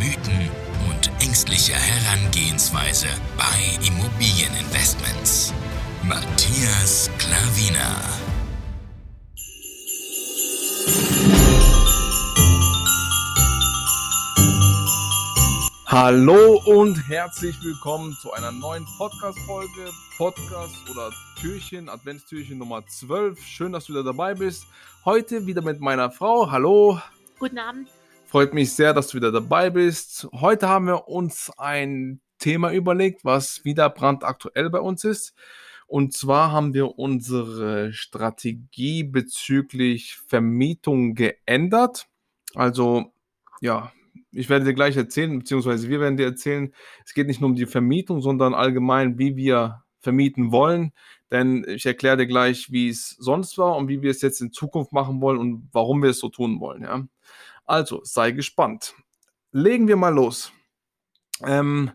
Mythen und ängstliche Herangehensweise bei Immobilieninvestments. Matthias Klavina. Hallo und herzlich willkommen zu einer neuen Podcast-Folge, Podcast oder Türchen, Adventstürchen Nummer 12. Schön, dass du wieder dabei bist. Heute wieder mit meiner Frau. Hallo. Guten Abend. Freut mich sehr, dass du wieder dabei bist. Heute haben wir uns ein Thema überlegt, was wieder brandaktuell bei uns ist. Und zwar haben wir unsere Strategie bezüglich Vermietung geändert. Also, ja, ich werde dir gleich erzählen, beziehungsweise wir werden dir erzählen, es geht nicht nur um die Vermietung, sondern allgemein, wie wir vermieten wollen. Denn ich erkläre dir gleich, wie es sonst war und wie wir es jetzt in Zukunft machen wollen und warum wir es so tun wollen. Ja? Also, sei gespannt. Legen wir mal los. Ähm,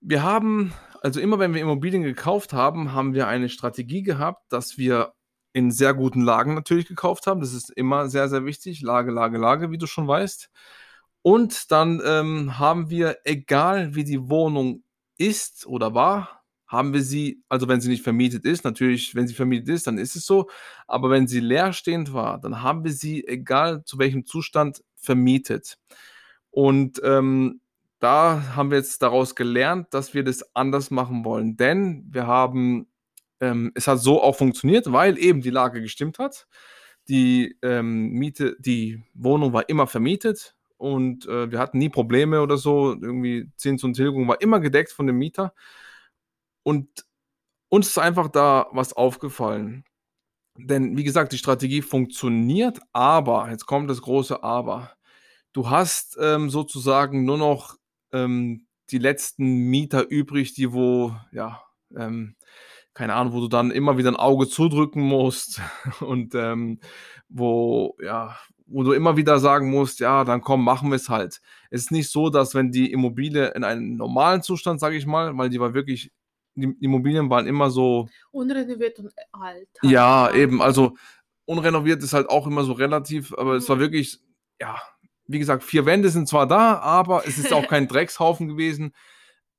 wir haben, also immer wenn wir Immobilien gekauft haben, haben wir eine Strategie gehabt, dass wir in sehr guten Lagen natürlich gekauft haben. Das ist immer sehr, sehr wichtig. Lage, Lage, Lage, wie du schon weißt. Und dann ähm, haben wir, egal wie die Wohnung ist oder war, haben wir sie, also wenn sie nicht vermietet ist, natürlich, wenn sie vermietet ist, dann ist es so, aber wenn sie leerstehend war, dann haben wir sie, egal zu welchem Zustand, vermietet. Und ähm, da haben wir jetzt daraus gelernt, dass wir das anders machen wollen, denn wir haben, ähm, es hat so auch funktioniert, weil eben die Lage gestimmt hat. Die ähm, Miete, die Wohnung war immer vermietet, und äh, wir hatten nie Probleme oder so. Irgendwie Zins und Tilgung war immer gedeckt von dem Mieter. Und uns ist einfach da was aufgefallen. Denn wie gesagt, die Strategie funktioniert, aber, jetzt kommt das große Aber. Du hast ähm, sozusagen nur noch ähm, die letzten Mieter übrig, die wo, ja, ähm, keine Ahnung, wo du dann immer wieder ein Auge zudrücken musst und ähm, wo, ja, wo du immer wieder sagen musst, ja, dann komm, machen wir es halt. Es ist nicht so, dass wenn die Immobilie in einem normalen Zustand, sage ich mal, weil die war wirklich, die Immobilien waren immer so. Unrenoviert und alt. Halt, ja, ja, eben, also unrenoviert ist halt auch immer so relativ, aber mhm. es war mhm. wirklich, ja, wie gesagt, vier Wände sind zwar da, aber es ist auch kein Dreckshaufen gewesen.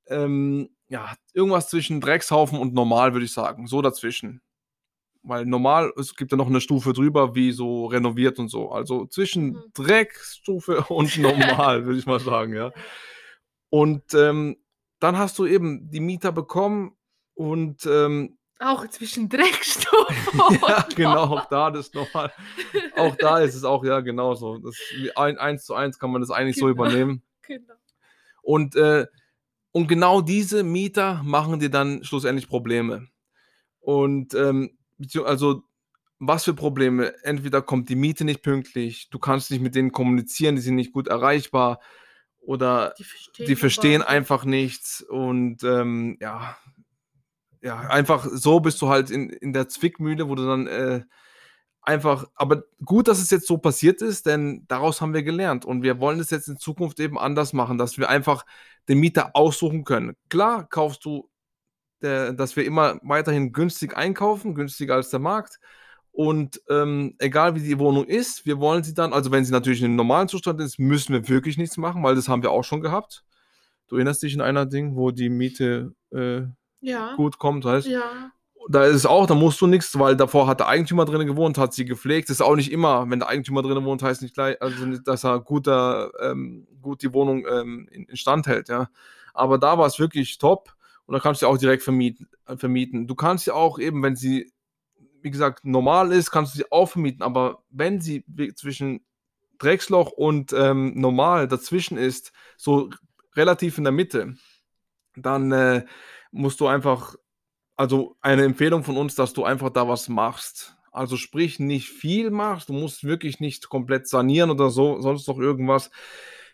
Ähm, ja, irgendwas zwischen Dreckshaufen und normal, würde ich sagen. So dazwischen weil normal, es gibt ja noch eine Stufe drüber, wie so renoviert und so. Also zwischen mhm. Dreckstufe und normal, würde ich mal sagen, ja. Und ähm, dann hast du eben die Mieter bekommen und ähm, auch zwischen Dreckstufen. ja, genau, auch da das nochmal. Auch da ist es auch, ja, genauso. Das, ein, eins zu eins kann man das eigentlich genau. so übernehmen. Genau. Und, äh, und genau diese Mieter machen dir dann schlussendlich Probleme. Und ähm, also was für Probleme? Entweder kommt die Miete nicht pünktlich, du kannst nicht mit denen kommunizieren, die sind nicht gut erreichbar oder die verstehen, die verstehen einfach nichts und ähm, ja, ja, einfach so bist du halt in, in der Zwickmühle, wo du dann äh, einfach, aber gut, dass es jetzt so passiert ist, denn daraus haben wir gelernt und wir wollen es jetzt in Zukunft eben anders machen, dass wir einfach den Mieter aussuchen können. Klar, kaufst du der, dass wir immer weiterhin günstig einkaufen, günstiger als der Markt. Und ähm, egal wie die Wohnung ist, wir wollen sie dann, also wenn sie natürlich in einem normalen Zustand ist, müssen wir wirklich nichts machen, weil das haben wir auch schon gehabt. Du erinnerst dich in einer Ding, wo die Miete äh, ja. gut kommt, heißt. Ja. Da ist es auch, da musst du nichts, weil davor hat der Eigentümer drin gewohnt, hat sie gepflegt. Das ist auch nicht immer, wenn der Eigentümer drin wohnt, heißt nicht gleich, also dass er guter, ähm, gut die Wohnung ähm, instand hält, ja. Aber da war es wirklich top und dann kannst du auch direkt vermieten, vermieten. Du kannst ja auch eben, wenn sie, wie gesagt, normal ist, kannst du sie auch vermieten, aber wenn sie zwischen Drecksloch und ähm, normal dazwischen ist, so relativ in der Mitte, dann äh, musst du einfach, also eine Empfehlung von uns, dass du einfach da was machst. Also sprich, nicht viel machst, du musst wirklich nicht komplett sanieren oder so, sonst noch irgendwas.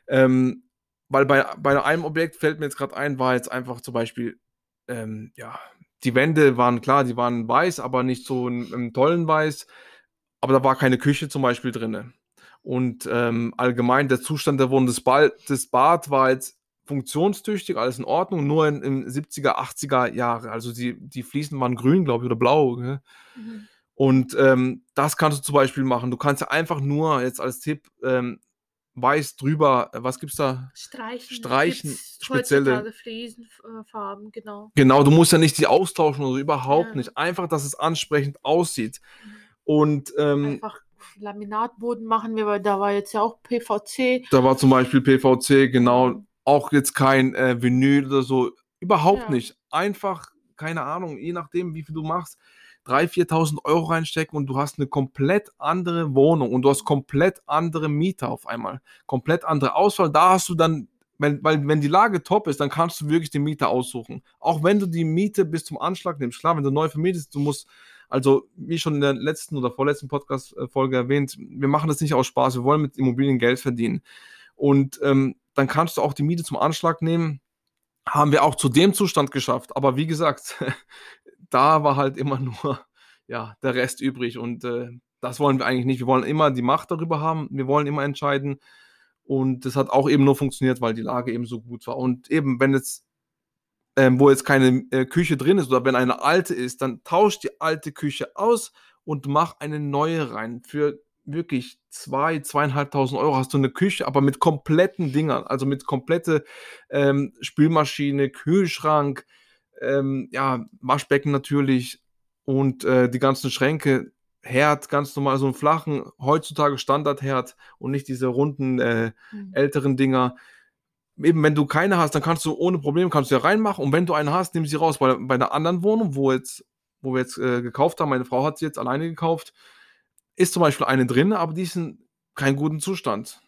Ähm, weil bei, bei einem Objekt fällt mir jetzt gerade ein, war jetzt einfach zum Beispiel, ähm, ja, die Wände waren klar, die waren weiß, aber nicht so im tollen Weiß. Aber da war keine Küche zum Beispiel drin. Und ähm, allgemein der Zustand der Wohnung des, ba des Bad war jetzt funktionstüchtig, alles in Ordnung, nur in, in 70er, 80er Jahre. Also die, die Fliesen waren grün, glaube ich, oder blau. Mhm. Und ähm, das kannst du zum Beispiel machen. Du kannst ja einfach nur jetzt als Tipp ähm, weiß drüber, äh, was gibt's da? Streichen. Streichen, spezielle. Fliesenfarben, genau. Genau, du musst ja nicht die austauschen oder so, überhaupt Ja. nicht. Einfach, dass es ansprechend aussieht. Und ähm, Einfach Laminatboden machen wir, weil da war jetzt ja auch PVC. da war zum Beispiel PVC, genau, auch jetzt kein äh, Vinyl oder so, überhaupt Ja. nicht. Einfach, keine Ahnung, je nachdem, wie viel du machst, 3.000, 4.000 Euro reinstecken und du hast eine komplett andere Wohnung und du hast komplett andere Mieter auf einmal. Komplett andere Auswahl. Da hast du dann, wenn, weil wenn die Lage top ist, dann kannst du wirklich den Mieter aussuchen. Auch wenn du die Miete bis zum Anschlag nimmst. Klar, wenn du neu vermietest, du musst, also wie schon in der letzten oder vorletzten Podcast-Folge erwähnt, wir machen das nicht aus Spaß, wir wollen mit Immobilien Geld verdienen. Und ähm, dann kannst du auch die Miete zum Anschlag nehmen. Haben wir auch zu dem Zustand geschafft. Aber wie gesagt, da war halt immer nur ja, der Rest übrig. Und äh, das wollen wir eigentlich nicht. Wir wollen immer die Macht darüber haben. Wir wollen immer entscheiden. Und das hat auch eben nur funktioniert, weil die Lage eben so gut war. Und eben, wenn jetzt, ähm, wo jetzt keine äh, Küche drin ist oder wenn eine alte ist, dann tausch die alte Küche aus und mach eine neue rein. Für wirklich zwei, zweieinhalbtausend Euro hast du eine Küche, aber mit kompletten Dingern, also mit komplette ähm, Spülmaschine, Kühlschrank, ähm, ja, Waschbecken natürlich und äh, die ganzen Schränke, Herd, ganz normal, so einen flachen, heutzutage Standardherd und nicht diese runden, äh, Mhm. älteren Dinger. Eben, wenn du keine hast, dann kannst du ohne Probleme kannst du ja reinmachen und wenn du eine hast, nimm sie raus. Bei, bei einer anderen Wohnung, wo jetzt, wo wir jetzt äh, gekauft haben, meine Frau hat sie jetzt alleine gekauft, ist zum Beispiel eine drin, aber die ist in keinem guten Zustand.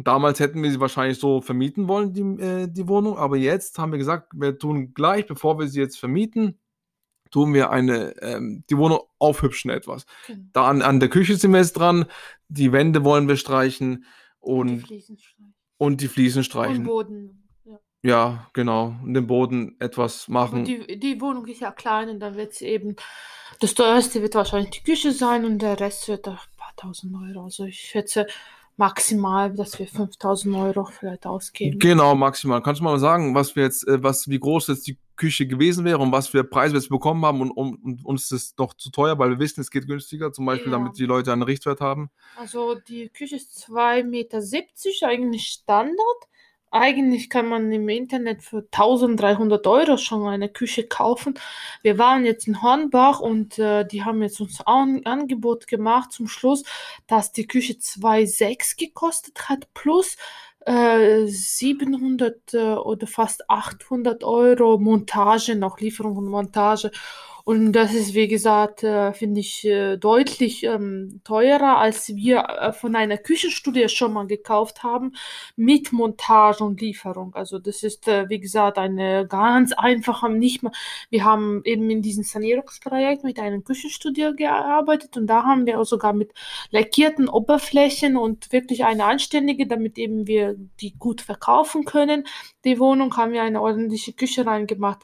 Damals hätten wir sie wahrscheinlich so vermieten wollen, die, äh, die Wohnung, aber jetzt haben wir gesagt, wir tun gleich, bevor wir sie jetzt vermieten, tun wir eine, ähm, die Wohnung aufhübschen etwas. Genau. Da an, an der Küche sind wir jetzt dran, die Wände wollen wir streichen Die und, Fliesen streichen. und die Fliesen Und streichen. Boden. Ja. Ja, genau. Und den Boden etwas machen. die, die Wohnung ist ja klein und dann wird es eben, das teuerste wird wahrscheinlich die Küche sein und der Rest wird ein paar tausend Euro. Also ich schätze maximal, dass wir 5000 Euro vielleicht ausgeben. Genau, maximal. Kannst du mal sagen, was wir jetzt, äh, was, wie groß jetzt die Küche gewesen wäre und was für Preise wir jetzt bekommen haben und, und, und uns ist es doch zu teuer, weil wir wissen, es geht günstiger, zum Beispiel, Ja. damit die Leute einen Richtwert haben. Also die Küche ist 2,70 Meter, eigentlich Standard. Eigentlich kann man im Internet für 1300 Euro schon eine Küche kaufen. Wir waren jetzt in Hornbach und äh, die haben jetzt uns ein Angebot gemacht zum Schluss, dass die Küche 2,6 gekostet hat plus äh, 700 äh, oder fast 800 Euro Montage, noch Lieferung und Montage. Und das ist, wie gesagt, äh, finde ich äh, deutlich ähm, teurer, als wir äh, von einer Küchenstudie schon mal gekauft haben, mit Montage und Lieferung. Also das ist, wie gesagt, eine ganz einfache, nicht mal, wir haben eben in diesem Sanierungsprojekt mit einer Küchenstudie gearbeitet und da haben wir auch sogar mit lackierten Oberflächen und wirklich eine anständige, damit eben wir die gut verkaufen können. Die Wohnung haben wir eine ordentliche Küche reingemacht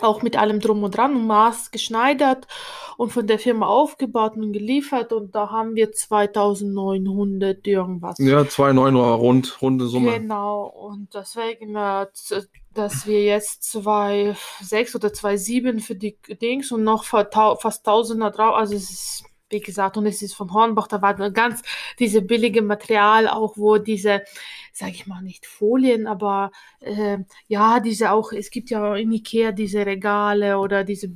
auch mit allem drum und dran und Maß geschneidert und von der Firma aufgebaut und geliefert und da haben wir 2900 irgendwas. Ja, 2,9 Euro rund, runde Summe. Genau, und deswegen, dass wir jetzt 2,6 oder 2,7 für die Dings und noch fast Tausender drauf, also es ist, wie gesagt, und es ist von Hornbach, da war ganz diese billige Material, auch wo diese, sag ich mal, nicht Folien, aber äh, ja, diese auch, es gibt ja in Ikea diese Regale oder diese,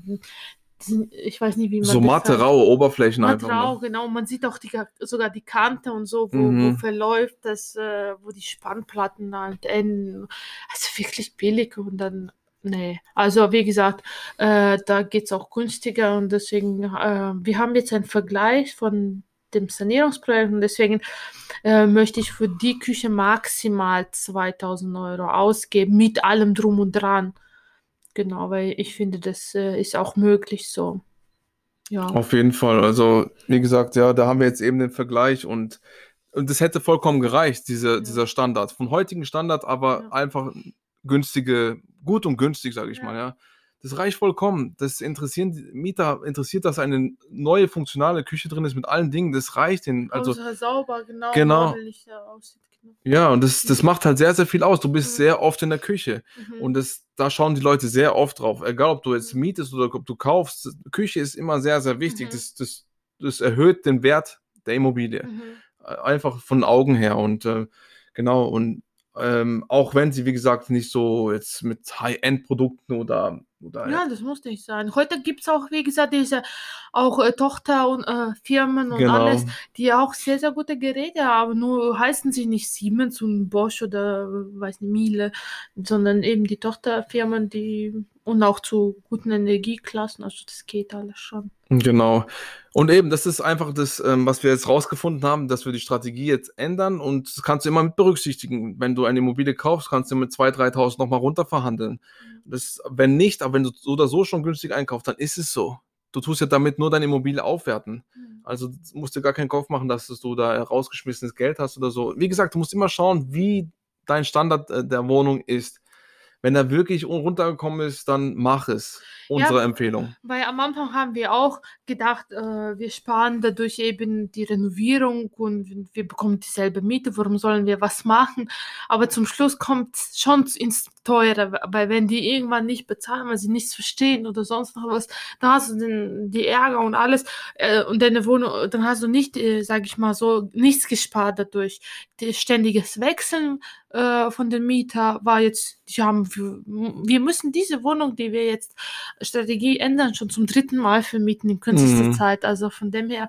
ich weiß nicht, wie man So matte, raue Oberflächen einfach. Matrau, Ne? genau. Man sieht auch die, sogar die Kante und so, wo, Mhm. wo verläuft das, äh, wo die Spannplatten halt enden. Also wirklich billig und dann, nee. Also wie gesagt, äh, da geht es auch günstiger und deswegen, äh, wir haben jetzt einen Vergleich von dem Sanierungsprojekt und deswegen äh, möchte ich für die Küche maximal 2000 Euro ausgeben, mit allem drum und dran. Genau, weil ich finde, das äh, ist auch möglich so. Ja. Auf jeden Fall. Also, wie gesagt, ja, da haben wir jetzt eben den Vergleich und und das hätte vollkommen gereicht, diese, Ja. dieser Standard. Von heutigen Standard, aber Ja. einfach günstige, gut und günstig, sage ich Ja. mal, ja. Das reicht vollkommen. Das interessieren die Mieter, interessiert, dass eine neue funktionale Küche drin ist mit allen Dingen. Das reicht ihnen. Also, Also sauber, genau, Genau. ja. Genau. ja, und das, das Mhm. macht halt sehr, sehr viel aus. Du bist Mhm. sehr oft in der Küche. Mhm. Und das, da schauen die Leute sehr oft drauf. Egal, ob du jetzt Mhm. mietest oder ob du kaufst. Küche ist immer sehr, sehr wichtig. Mhm. Das, das, das erhöht den Wert der Immobilie. Mhm. Einfach von Augen her. Und äh, genau, und ähm, auch wenn sie, wie gesagt, nicht so jetzt mit High-End-Produkten oder, oder Ja, das muss nicht sein. Heute gibt es auch, wie gesagt, diese auch äh, Tochter und äh, Firmen und genau. alles, die auch sehr, sehr gute Geräte haben. Nur heißen sie nicht Siemens und Bosch oder weiß nicht, Miele, sondern eben die Tochterfirmen, die und auch zu guten Energieklassen. Also das geht alles schon. Genau. Und eben, das ist einfach das, ähm, was wir jetzt rausgefunden haben, dass wir die Strategie jetzt ändern und das kannst du immer mit berücksichtigen. Wenn du eine Immobilie kaufst, kannst du mit 2.000, 3.000 nochmal runterverhandeln. Das, wenn nicht, aber wenn du so oder so schon günstig einkaufst, dann ist es so. Du tust ja damit nur deine Immobilie aufwerten. Also musst du gar keinen Kopf machen, dass du da rausgeschmissenes Geld hast oder so. Wie gesagt, du musst immer schauen, wie dein Standard äh, der Wohnung ist. Wenn er wirklich runtergekommen ist, dann mach es. Unsere Ja. Empfehlung. Weil am Anfang haben wir auch gedacht, äh, wir sparen dadurch eben die Renovierung und wir bekommen dieselbe Miete, warum sollen wir was machen? Aber zum Schluss kommt es schon ins Teure, weil wenn die irgendwann nicht bezahlen, weil sie nichts verstehen oder sonst noch was, dann hast du den, die Ärger und alles äh, und deine Wohnung, dann hast du nicht, äh, sag ich mal so, nichts gespart dadurch. Die ständiges Wechseln äh, von den Mieter war jetzt, die haben, wir, wir müssen diese Wohnung, die wir jetzt Strategie ändern, schon zum dritten Mal vermieten in kürzester Mhm. Zeit. Also von dem her,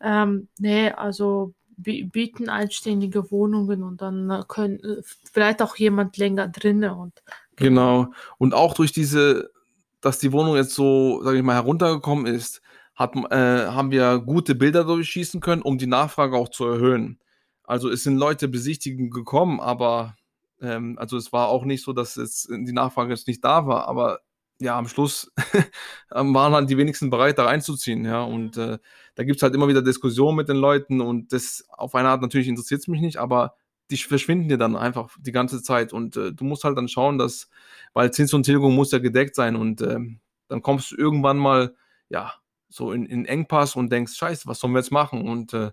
ähm, nee, also bi- bieten einständige Wohnungen und dann können vielleicht auch jemand länger drinnen und Genau. Und auch durch diese, dass die Wohnung jetzt so, sage ich mal, heruntergekommen ist, hat, äh, haben wir gute Bilder durchschießen können, um die Nachfrage auch zu erhöhen. Also es sind Leute besichtigen gekommen, aber ähm, also es war auch nicht so, dass jetzt die Nachfrage jetzt nicht da war, aber ja, am Schluss ähm, waren halt die wenigsten bereit, da reinzuziehen, ja. Und äh, da gibt es halt immer wieder Diskussionen mit den Leuten und das auf eine Art natürlich interessiert es mich nicht, aber die verschwinden dir dann einfach die ganze Zeit und äh, du musst halt dann schauen, dass, weil Zins und Tilgung muss ja gedeckt sein und ähm, dann kommst du irgendwann mal, ja, so in, in Engpass und denkst, scheiße, was sollen wir jetzt machen? Und, äh,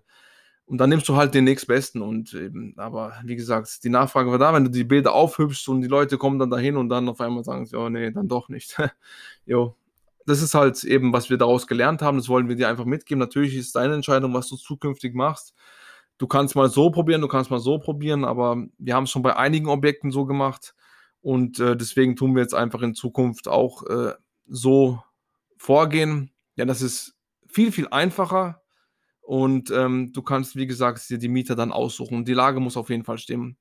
und dann nimmst du halt den nächstbesten und eben, aber wie gesagt, die Nachfrage war da, wenn du die Bilder aufhübschst und die Leute kommen dann dahin und dann auf einmal sagen sie, oh nee, dann doch nicht. jo, das ist halt eben, was wir daraus gelernt haben, das wollen wir dir einfach mitgeben. Natürlich ist deine Entscheidung, was du zukünftig machst. Du kannst mal so probieren, du kannst mal so probieren, aber wir haben es schon bei einigen Objekten so gemacht und äh, deswegen tun wir jetzt einfach in Zukunft auch äh, so vorgehen. Ja, das ist viel, viel einfacher und ähm, du kannst, wie gesagt, dir die Mieter dann aussuchen. Die Lage muss auf jeden Fall stimmen.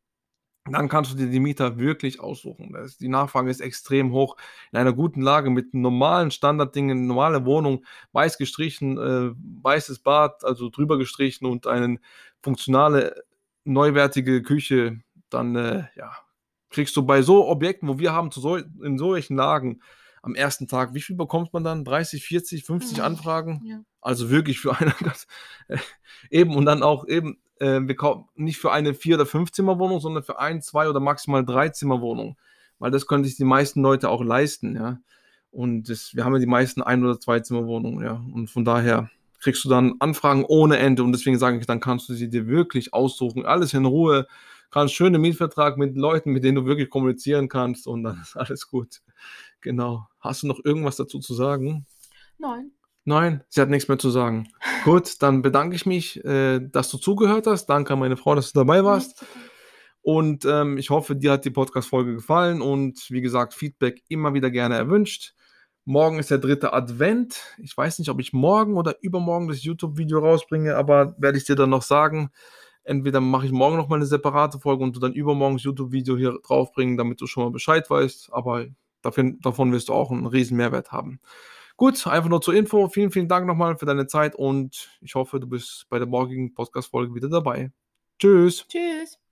Dann kannst du dir die Mieter wirklich aussuchen. Die Nachfrage ist extrem hoch. In einer guten Lage mit normalen Standarddingen, normale Wohnung, weiß gestrichen, äh, weißes Bad, also drüber gestrichen und eine funktionale, neuwertige Küche, dann äh, ja, kriegst du bei so Objekten, wo wir haben, zu so, in solchen Lagen am ersten Tag, wie viel bekommt man dann? 30, 40, 50 Mhm. Anfragen? ja. Also wirklich für eine ganz, äh, eben und dann auch eben, äh, wir kaufen nicht für eine Vier- oder Fünf-Zimmer-Wohnung, sondern für ein, zwei oder maximal drei Zimmer-Wohnung. Weil das können sich die meisten Leute auch leisten, ja. Und das, wir haben ja die meisten Ein- oder zwei Zimmer-Wohnungen, ja. Und von daher kriegst du dann Anfragen ohne Ende. Und deswegen sage ich, dann kannst du sie dir wirklich aussuchen. Alles in Ruhe. Kannst schönen Mietvertrag mit Leuten, mit denen du wirklich kommunizieren kannst und dann ist alles gut. Genau. Hast du noch irgendwas dazu zu sagen? Nein. Nein, sie hat nichts mehr zu sagen. Gut, dann bedanke ich mich, äh, dass du zugehört hast. Danke an meine Frau, dass du dabei warst. Und ähm, ich hoffe, dir hat die Podcast-Folge gefallen. Und wie gesagt, Feedback immer wieder gerne erwünscht. Morgen ist der dritte Advent. Ich weiß nicht, ob ich morgen oder übermorgen das YouTube-Video rausbringe, aber werde ich dir dann noch sagen. Entweder mache ich morgen noch mal eine separate Folge und du dann übermorgen das YouTube-Video hier draufbringen, damit du schon mal Bescheid weißt. Aber dafür, davon wirst du auch einen riesen Mehrwert haben. Gut, einfach nur zur Info. Vielen, vielen Dank nochmal für deine Zeit und ich hoffe, du bist bei der morgigen Podcast-Folge wieder dabei. Tschüss. Tschüss.